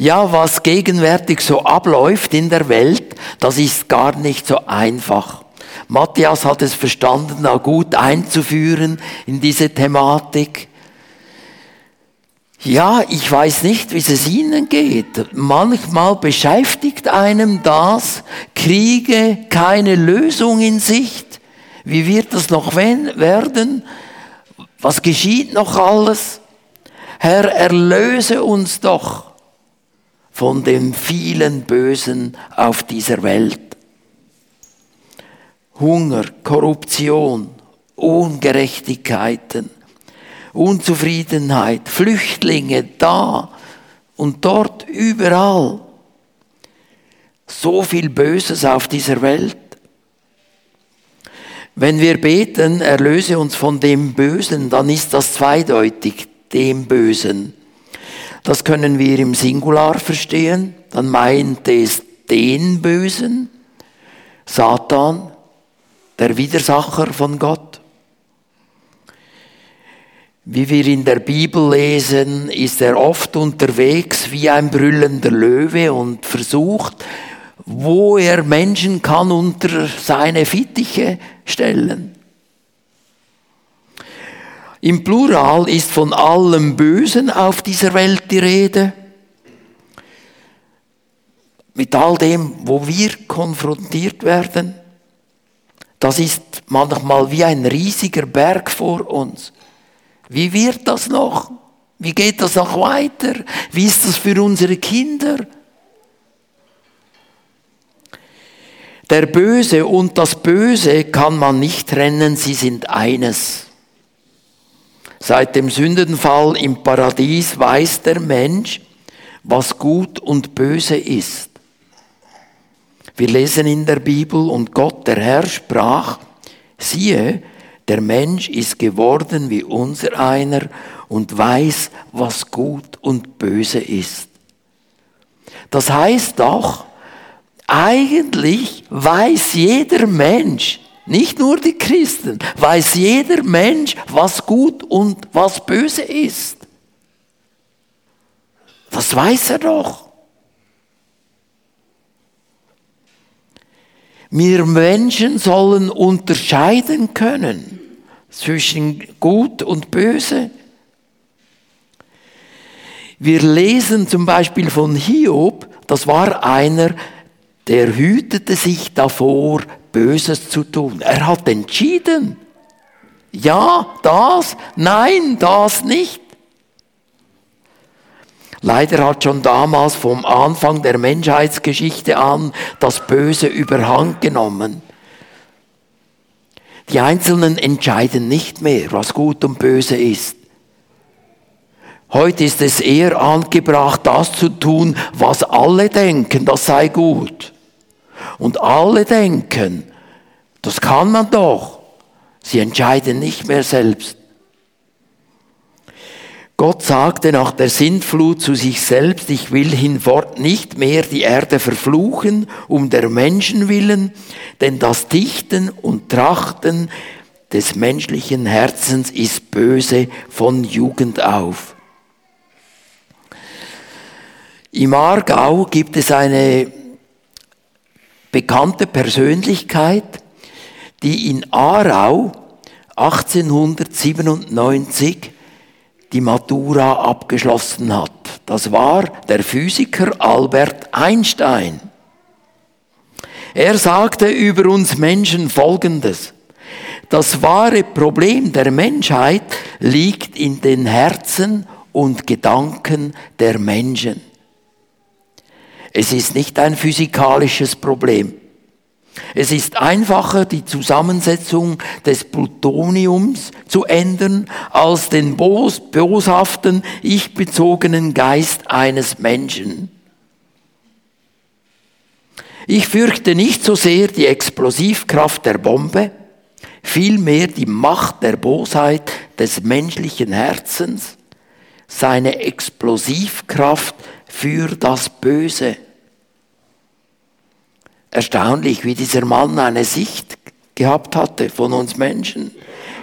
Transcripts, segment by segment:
Ja, was gegenwärtig so abläuft in der Welt, das ist gar nicht so einfach. Matthias hat es verstanden, da gut einzuführen in diese Thematik. Ja, ich weiß nicht, wie es Ihnen geht. Manchmal beschäftigt einem das, Kriege, keine Lösung in Sicht. Wie wird das noch werden? Was geschieht noch alles? Herr, erlöse uns doch von dem vielen Bösen auf dieser Welt. Hunger, Korruption, Ungerechtigkeiten, Unzufriedenheit, Flüchtlinge da und dort überall. So viel Böses auf dieser Welt. Wenn wir beten, erlöse uns von dem Bösen, dann ist das zweideutig, dem Bösen. Das können wir im Singular verstehen, dann meint es den Bösen, Satan, der Widersacher von Gott. Wie wir in der Bibel lesen, ist er oft unterwegs wie ein brüllender Löwe und versucht, wo er Menschen kann unter seine Fittiche stellen. Im Plural ist von allem Bösen auf dieser Welt die Rede. Mit all dem, wo wir konfrontiert werden. Das ist manchmal wie ein riesiger Berg vor uns. Wie wird das noch? Wie geht das noch weiter? Wie ist das für unsere Kinder? Der Böse und das Böse kann man nicht trennen, sie sind eines. Seit dem Sündenfall im Paradies weiß der Mensch, was gut und böse ist. Wir lesen in der Bibel und Gott, der Herr, sprach, siehe, der Mensch ist geworden wie unser einer und weiß, was gut und böse ist. Das heißt doch, eigentlich weiß jeder Mensch, nicht nur die Christen, weiß jeder Mensch, was gut und was böse ist. Das weiß er doch. Wir Menschen sollen unterscheiden können zwischen gut und böse. Wir lesen zum Beispiel von Hiob, das war einer, der hütete sich davor, Böses zu tun. Er hat entschieden. Ja, das, nein, das nicht. Leider hat schon damals vom Anfang der Menschheitsgeschichte an das Böse überhand genommen. Die Einzelnen entscheiden nicht mehr, was gut und böse ist. Heute ist es eher angebracht, das zu tun, was alle denken, das sei gut. Und alle denken, das kann man doch. Sie entscheiden nicht mehr selbst. Gott sagte nach der Sintflut zu sich selbst, ich will hinfort nicht mehr die Erde verfluchen um der Menschen willen, denn das Dichten und Trachten des menschlichen Herzens ist böse von Jugend auf. Im Aargau gibt es eine bekannte Persönlichkeit, die in Aarau 1897 die Matura abgeschlossen hat. Das war der Physiker Albert Einstein. Er sagte über uns Menschen Folgendes. Das wahre Problem der Menschheit liegt in den Herzen und Gedanken der Menschen. Es ist nicht ein physikalisches Problem. Es ist einfacher, die Zusammensetzung des Plutoniums zu ändern, als den bos boshaften, ich-bezogenen Geist eines Menschen. Ich fürchte nicht so sehr die Explosivkraft der Bombe, vielmehr die Macht der Bosheit des menschlichen Herzens, seine Explosivkraft für das Böse. Erstaunlich, wie dieser Mann eine Sicht gehabt hatte von uns Menschen.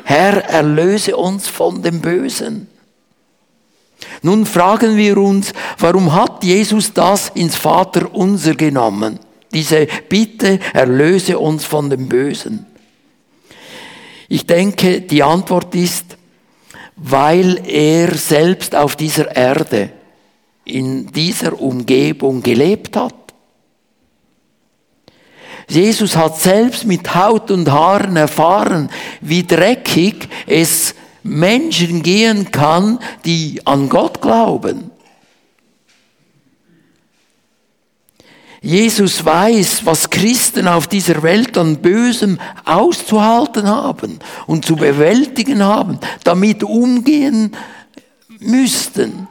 Herr, erlöse uns von dem Bösen. Nun fragen wir uns, warum hat Jesus das ins Vaterunser genommen? Diese Bitte, erlöse uns von dem Bösen. Ich denke, die Antwort ist, weil er selbst auf dieser Erde, in dieser Umgebung gelebt hat. Jesus hat selbst mit Haut und Haaren erfahren, wie dreckig es Menschen gehen kann, die an Gott glauben. Jesus weiß, was Christen auf dieser Welt an Bösem auszuhalten haben und zu bewältigen haben, damit umgehen müssten.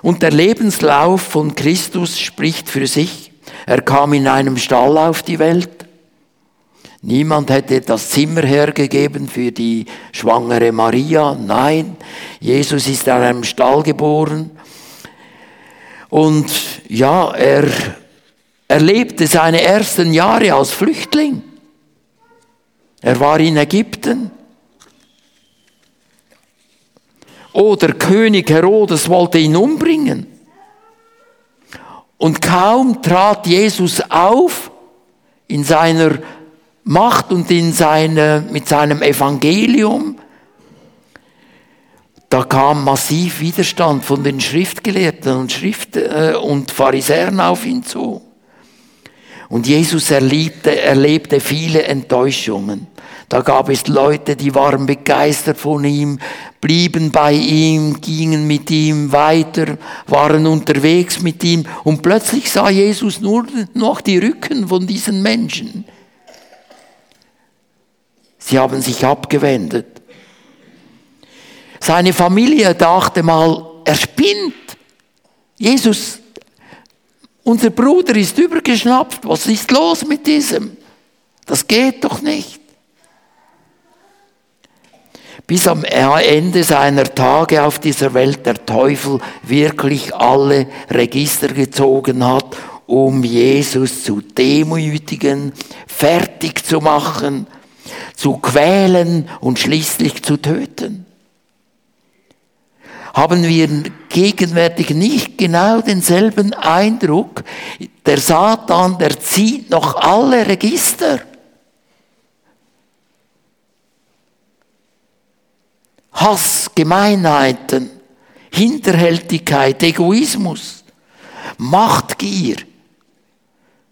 Und der Lebenslauf von Christus spricht für sich. Er kam in einem Stall auf die Welt. Niemand hätte das Zimmer hergegeben für die schwangere Maria. Nein, Jesus ist in einem Stall geboren. Und ja, er erlebte seine ersten Jahre als Flüchtling. Er war in Ägypten. Oder König Herodes wollte ihn umbringen. Und kaum trat Jesus auf in seiner Macht und in seine, mit seinem Evangelium, da kam massiv Widerstand von den Schriftgelehrten und, Schrift, äh, und Pharisäern auf ihn zu. Und Jesus erlebte, erlebte viele Enttäuschungen. Da gab es Leute, die waren begeistert von ihm, blieben bei ihm, gingen mit ihm weiter, waren unterwegs mit ihm und plötzlich sah Jesus nur noch die Rücken von diesen Menschen. Sie haben sich abgewendet. Seine Familie dachte mal, er spinnt. Jesus, unser Bruder ist übergeschnappt. Was ist los mit diesem? Das geht doch nicht. Bis am Ende seiner Tage auf dieser Welt der Teufel wirklich alle Register gezogen hat, um Jesus zu demütigen, fertig zu machen, zu quälen und schließlich zu töten haben wir gegenwärtig nicht genau denselben Eindruck. Der Satan, der zieht noch alle Register. Hass, Gemeinheiten, Hinterhältigkeit, Egoismus, Machtgier,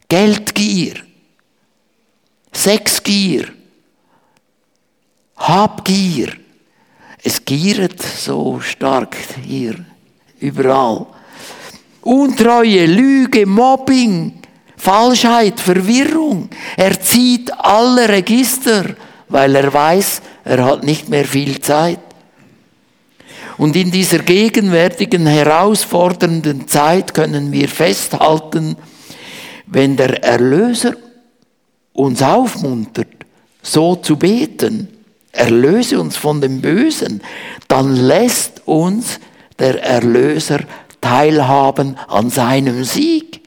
Geldgier, Sexgier, Habgier, es giert so stark hier, überall. Untreue, Lüge, Mobbing, Falschheit, Verwirrung. Er zieht alle Register, weil er weiß, er hat nicht mehr viel Zeit. Und in dieser gegenwärtigen herausfordernden Zeit können wir festhalten, wenn der Erlöser uns aufmuntert, so zu beten, erlöse uns von dem Bösen, dann lässt uns der Erlöser teilhaben an seinem Sieg.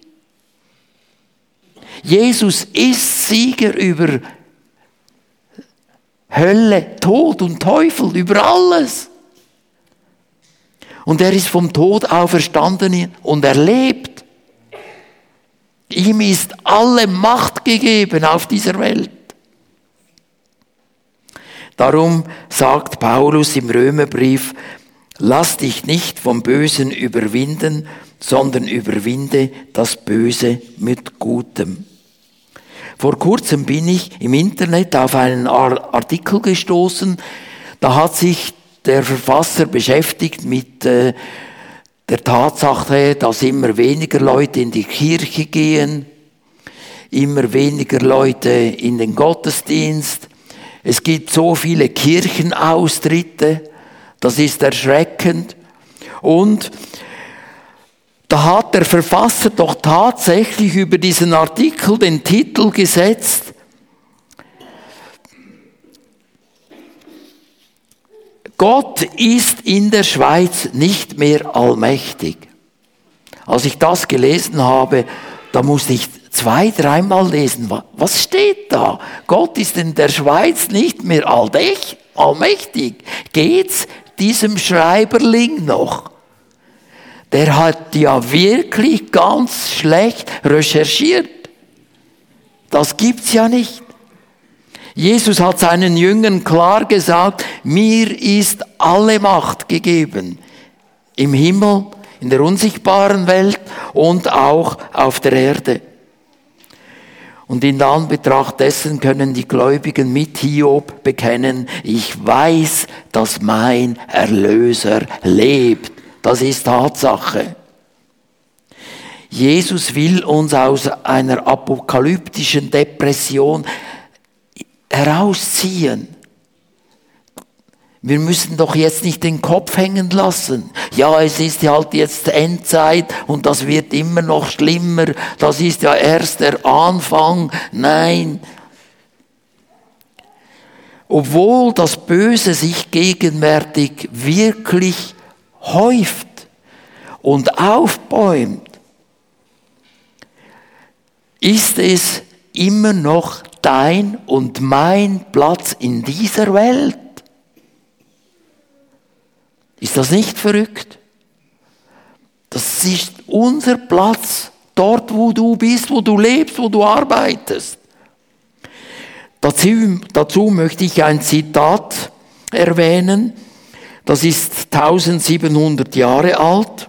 Jesus ist Sieger über Hölle, Tod und Teufel, über alles. Und er ist vom Tod auferstanden und er lebt. Ihm ist alle Macht gegeben auf dieser Welt. Darum sagt Paulus im Römerbrief, lass dich nicht vom Bösen überwinden, sondern überwinde das Böse mit Gutem. Vor kurzem bin ich im Internet auf einen Artikel gestoßen, da hat sich der Verfasser beschäftigt mit äh, der Tatsache, dass immer weniger Leute in die Kirche gehen, immer weniger Leute in den Gottesdienst, es gibt so viele Kirchenaustritte, das ist erschreckend. Und da hat der Verfasser doch tatsächlich über diesen Artikel den Titel gesetzt, Gott ist in der Schweiz nicht mehr allmächtig. Als ich das gelesen habe, da musste ich zwei, dreimal lesen. Was steht da? Gott ist in der Schweiz nicht mehr allmächtig. Geht's diesem Schreiberling noch. Der hat ja wirklich ganz schlecht recherchiert. Das gibt's ja nicht. Jesus hat seinen Jüngern klar gesagt, mir ist alle Macht gegeben. Im Himmel, in der unsichtbaren Welt und auch auf der Erde. Und in Anbetracht dessen können die Gläubigen mit Hiob bekennen, ich weiß, dass mein Erlöser lebt. Das ist Tatsache. Jesus will uns aus einer apokalyptischen Depression herausziehen. Wir müssen doch jetzt nicht den Kopf hängen lassen. Ja, es ist halt jetzt Endzeit und das wird immer noch schlimmer. Das ist ja erst der Anfang. Nein. Obwohl das Böse sich gegenwärtig wirklich häuft und aufbäumt, ist es immer noch dein und mein Platz in dieser Welt. Ist das nicht verrückt? Das ist unser Platz, dort wo du bist, wo du lebst, wo du arbeitest. Dazu, dazu möchte ich ein Zitat erwähnen. Das ist 1700 Jahre alt,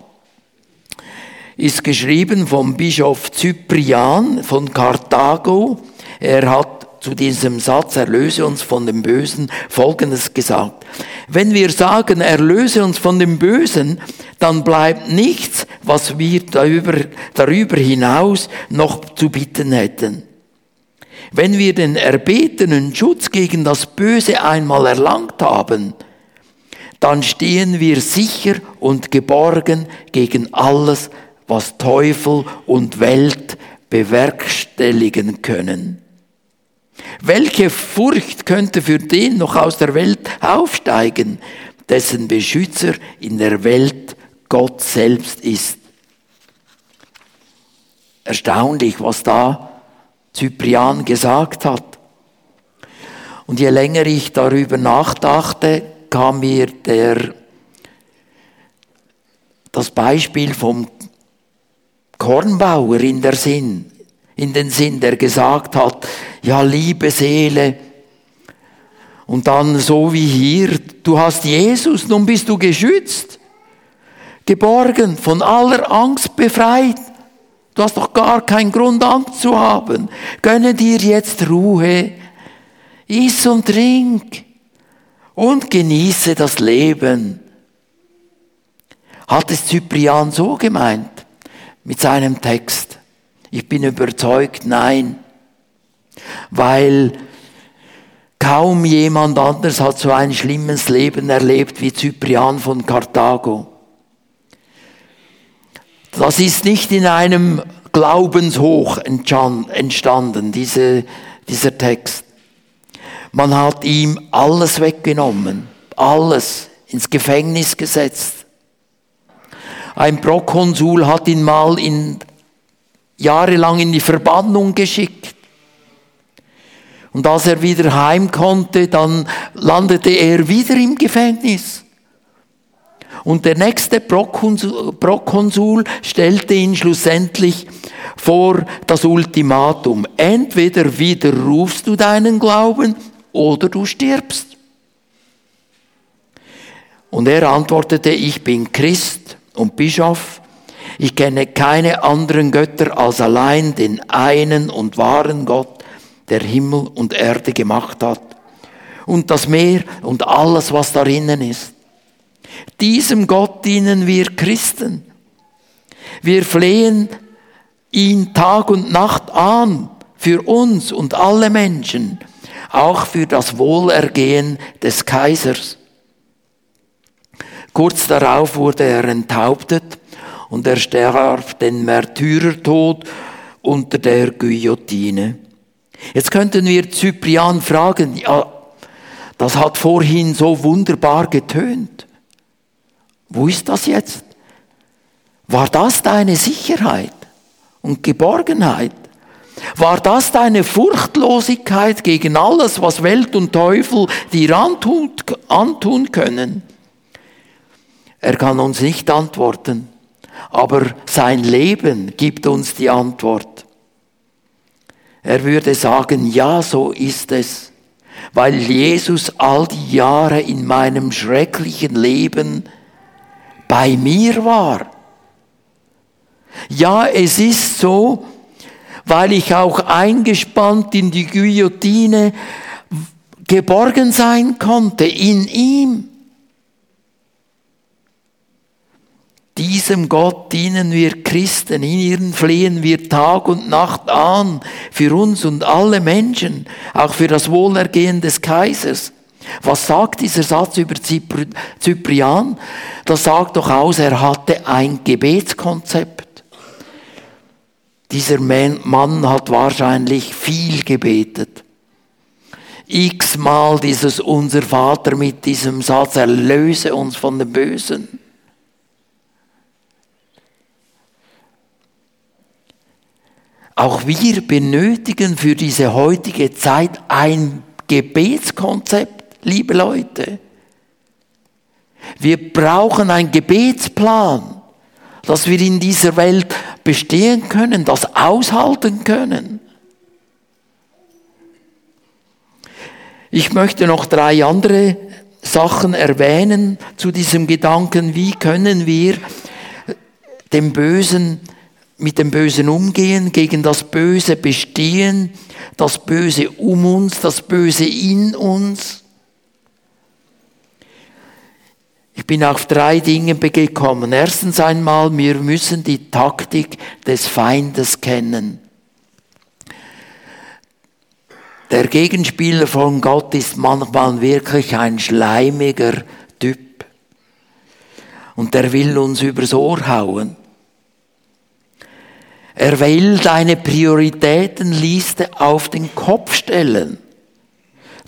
ist geschrieben vom Bischof Cyprian von Karthago er hat zu diesem Satz, erlöse uns von dem Bösen, Folgendes gesagt. Wenn wir sagen, erlöse uns von dem Bösen, dann bleibt nichts, was wir darüber, darüber hinaus noch zu bitten hätten. Wenn wir den erbetenen Schutz gegen das Böse einmal erlangt haben, dann stehen wir sicher und geborgen gegen alles, was Teufel und Welt bewerkstelligen können. Welche Furcht könnte für den noch aus der Welt aufsteigen, dessen Beschützer in der Welt Gott selbst ist? Erstaunlich, was da Cyprian gesagt hat. Und je länger ich darüber nachdachte, kam mir der, das Beispiel vom Kornbauer in der Sinn in den Sinn, der gesagt hat, ja, liebe Seele, und dann so wie hier, du hast Jesus, nun bist du geschützt, geborgen, von aller Angst befreit. Du hast doch gar keinen Grund, Angst zu haben. Gönne dir jetzt Ruhe, iss und trink und genieße das Leben. Hat es Cyprian so gemeint mit seinem Text? Ich bin überzeugt, nein. Weil kaum jemand anders hat so ein schlimmes Leben erlebt wie Cyprian von Karthago. Das ist nicht in einem Glaubenshoch entstanden, diese, dieser Text. Man hat ihm alles weggenommen, alles ins Gefängnis gesetzt. Ein Prokonsul hat ihn mal in jahrelang in die Verbannung geschickt. Und als er wieder heim konnte, dann landete er wieder im Gefängnis. Und der nächste Prokonsul stellte ihn schlussendlich vor das Ultimatum. Entweder widerrufst du deinen Glauben oder du stirbst. Und er antwortete, ich bin Christ und Bischof ich kenne keine anderen Götter als allein den einen und wahren Gott, der Himmel und Erde gemacht hat. Und das Meer und alles, was darinnen ist. Diesem Gott dienen wir Christen. Wir flehen ihn Tag und Nacht an für uns und alle Menschen, auch für das Wohlergehen des Kaisers. Kurz darauf wurde er enthauptet und er starb den Märtyrertod unter der Guillotine. Jetzt könnten wir Cyprian fragen, ja, das hat vorhin so wunderbar getönt. Wo ist das jetzt? War das deine Sicherheit und Geborgenheit? War das deine Furchtlosigkeit gegen alles, was Welt und Teufel dir antun, antun können? Er kann uns nicht antworten, aber sein Leben gibt uns die Antwort. Er würde sagen, ja, so ist es, weil Jesus all die Jahre in meinem schrecklichen Leben bei mir war. Ja, es ist so, weil ich auch eingespannt in die Guillotine geborgen sein konnte, in ihm. Diesem Gott dienen wir Christen, in ihren flehen wir Tag und Nacht an, für uns und alle Menschen, auch für das Wohlergehen des Kaisers. Was sagt dieser Satz über Zyprian? Das sagt doch aus, er hatte ein Gebetskonzept. Dieser Mann hat wahrscheinlich viel gebetet. X-mal dieses Unser Vater mit diesem Satz, erlöse uns von dem Bösen. Auch wir benötigen für diese heutige Zeit ein Gebetskonzept, liebe Leute. Wir brauchen einen Gebetsplan, dass wir in dieser Welt bestehen können, das aushalten können. Ich möchte noch drei andere Sachen erwähnen zu diesem Gedanken, wie können wir dem Bösen mit dem Bösen umgehen, gegen das Böse bestehen, das Böse um uns, das Böse in uns. Ich bin auf drei Dinge gekommen. Erstens einmal, wir müssen die Taktik des Feindes kennen. Der Gegenspieler von Gott ist manchmal wirklich ein schleimiger Typ. Und der will uns übers Ohr hauen. Er will deine Prioritätenliste auf den Kopf stellen,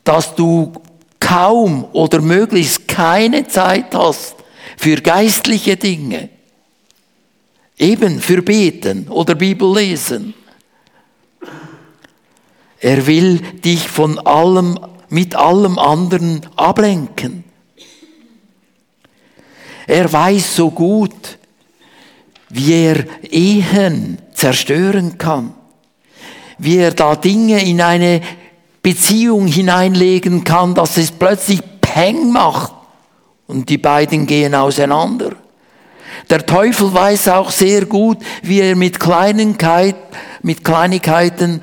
dass du kaum oder möglichst keine Zeit hast für geistliche Dinge. Eben für Beten oder Bibel lesen. Er will dich von allem, mit allem anderen ablenken. Er weiß so gut, wie er Ehen zerstören kann, wie er da Dinge in eine Beziehung hineinlegen kann, dass es plötzlich Peng macht und die beiden gehen auseinander. Der Teufel weiß auch sehr gut, wie er mit Kleinigkeit, mit Kleinigkeiten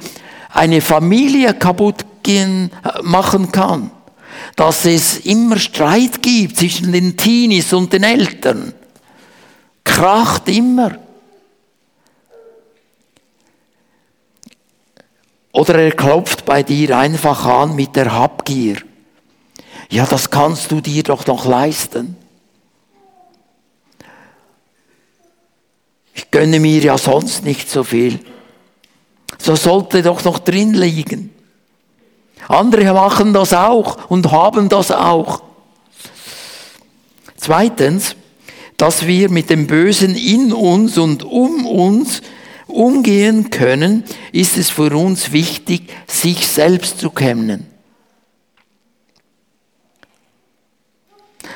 eine Familie kaputt gehen, machen kann. Dass es immer Streit gibt zwischen den Teenies und den Eltern. Kracht immer. Oder er klopft bei dir einfach an mit der Habgier. Ja, das kannst du dir doch noch leisten. Ich gönne mir ja sonst nicht so viel. So sollte doch noch drin liegen. Andere machen das auch und haben das auch. Zweitens, dass wir mit dem Bösen in uns und um uns umgehen können, ist es für uns wichtig, sich selbst zu kennen.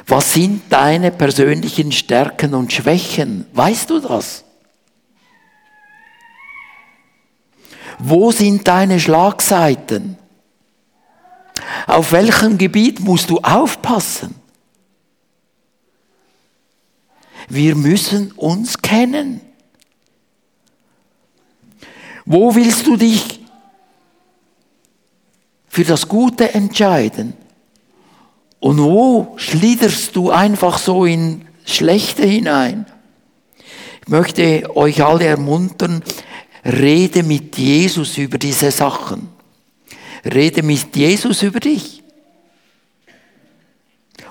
Was sind deine persönlichen Stärken und Schwächen? Weißt du das? Wo sind deine Schlagseiten? Auf welchem Gebiet musst du aufpassen? Wir müssen uns kennen. Wo willst du dich für das Gute entscheiden? Und wo schliederst du einfach so in Schlechte hinein? Ich möchte euch alle ermuntern, rede mit Jesus über diese Sachen. Rede mit Jesus über dich.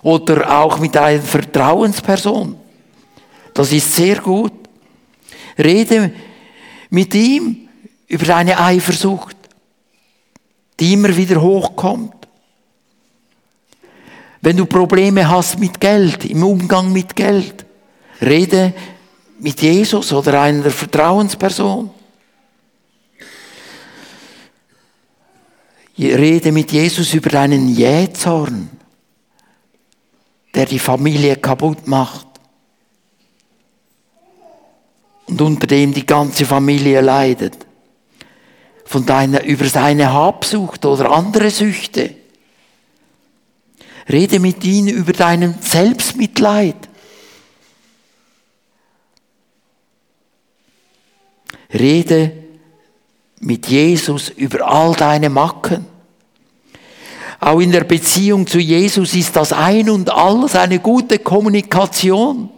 Oder auch mit einer Vertrauensperson. Das ist sehr gut. Rede mit ihm über deine Eifersucht, die immer wieder hochkommt. Wenn du Probleme hast mit Geld, im Umgang mit Geld, rede mit Jesus oder einer Vertrauensperson. Rede mit Jesus über deinen Jähzorn, der die Familie kaputt macht. Und unter dem die ganze Familie leidet. Von deiner, über seine Habsucht oder andere Süchte. Rede mit ihm über deinen Selbstmitleid. Rede mit Jesus über all deine Macken. Auch in der Beziehung zu Jesus ist das ein und alles eine gute Kommunikation.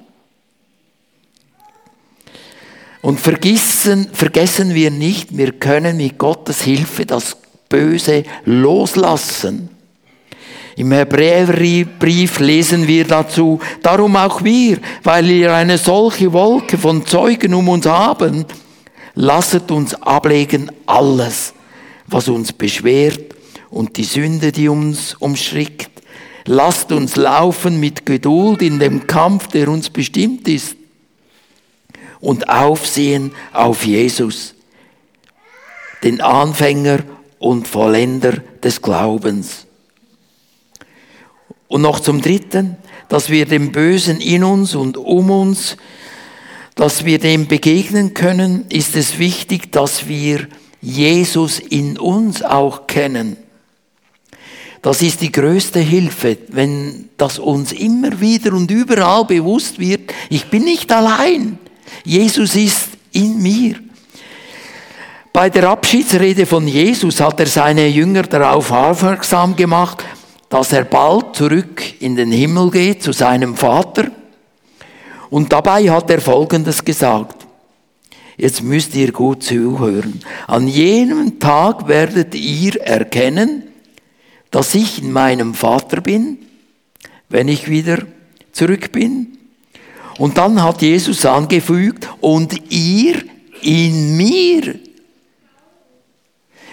Und vergessen, vergessen wir nicht, wir können mit Gottes Hilfe das Böse loslassen. Im Hebräerbrief lesen wir dazu, darum auch wir, weil wir eine solche Wolke von Zeugen um uns haben, lasset uns ablegen alles, was uns beschwert und die Sünde, die uns umstrickt. Lasst uns laufen mit Geduld in dem Kampf, der uns bestimmt ist. Und aufsehen auf Jesus, den Anfänger und Vollender des Glaubens. Und noch zum Dritten, dass wir dem Bösen in uns und um uns, dass wir dem begegnen können, ist es wichtig, dass wir Jesus in uns auch kennen. Das ist die größte Hilfe, wenn das uns immer wieder und überall bewusst wird, ich bin nicht allein. Jesus ist in mir. Bei der Abschiedsrede von Jesus hat er seine Jünger darauf aufmerksam gemacht, dass er bald zurück in den Himmel geht zu seinem Vater. Und dabei hat er Folgendes gesagt. Jetzt müsst ihr gut zuhören. An jenem Tag werdet ihr erkennen, dass ich in meinem Vater bin, wenn ich wieder zurück bin. Und dann hat Jesus angefügt, und ihr in mir.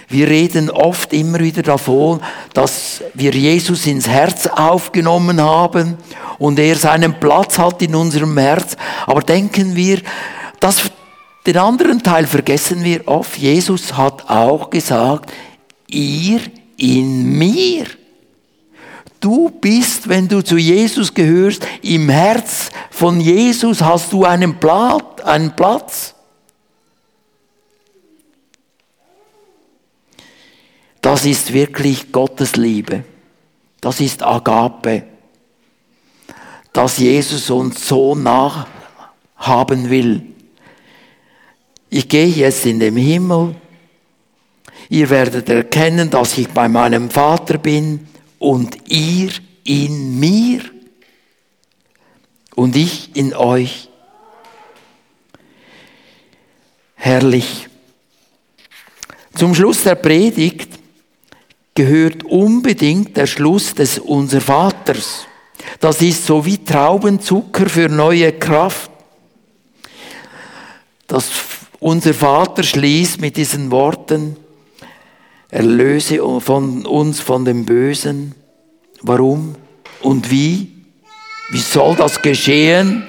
Wir reden oft immer wieder davon, dass wir Jesus ins Herz aufgenommen haben und er seinen Platz hat in unserem Herz. Aber denken wir, dass den anderen Teil vergessen wir oft. Jesus hat auch gesagt, ihr in mir. Du bist, wenn du zu Jesus gehörst, im Herz von Jesus hast du einen Platz. Das ist wirklich Gottes Liebe. Das ist Agape. Dass Jesus uns so nachhaben will. Ich gehe jetzt in den Himmel Ihr werdet erkennen, dass ich bei meinem Vater bin und ihr in mir und ich in euch. Herrlich. Zum Schluss der Predigt gehört unbedingt der Schluss des Unser Vaters. Das ist so wie Traubenzucker für neue Kraft. Das Unser Vater schließt mit diesen Worten, Erlöse von uns von dem Bösen. Warum und wie? Wie soll das geschehen?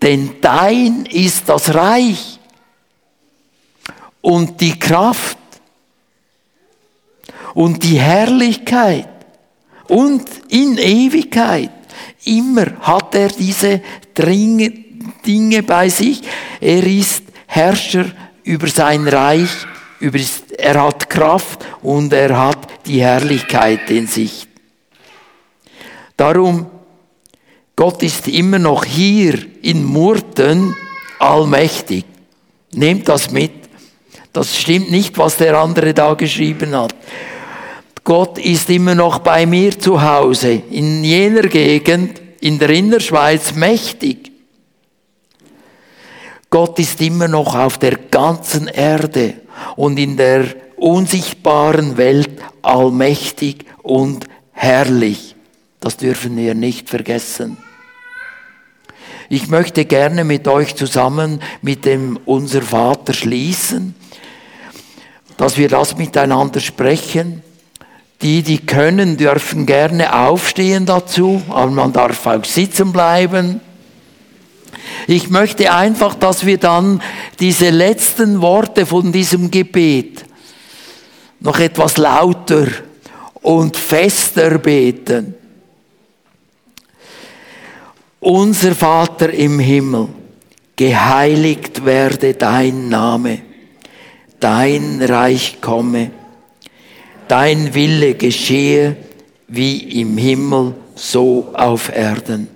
Denn dein ist das Reich und die Kraft und die Herrlichkeit und in Ewigkeit. Immer hat er diese Dinge bei sich. Er ist Herrscher über sein Reich er hat Kraft und er hat die Herrlichkeit in sich. Darum, Gott ist immer noch hier in Murten allmächtig. Nehmt das mit. Das stimmt nicht, was der andere da geschrieben hat. Gott ist immer noch bei mir zu Hause, in jener Gegend, in der Innerschweiz mächtig. Gott ist immer noch auf der ganzen Erde und in der unsichtbaren Welt allmächtig und herrlich. Das dürfen wir nicht vergessen. Ich möchte gerne mit euch zusammen mit dem Unser Vater schließen, dass wir das miteinander sprechen. Die, die können, dürfen gerne aufstehen dazu, aber man darf auch sitzen bleiben. Ich möchte einfach, dass wir dann diese letzten Worte von diesem Gebet noch etwas lauter und fester beten. Unser Vater im Himmel, geheiligt werde dein Name, dein Reich komme, dein Wille geschehe wie im Himmel, so auf Erden.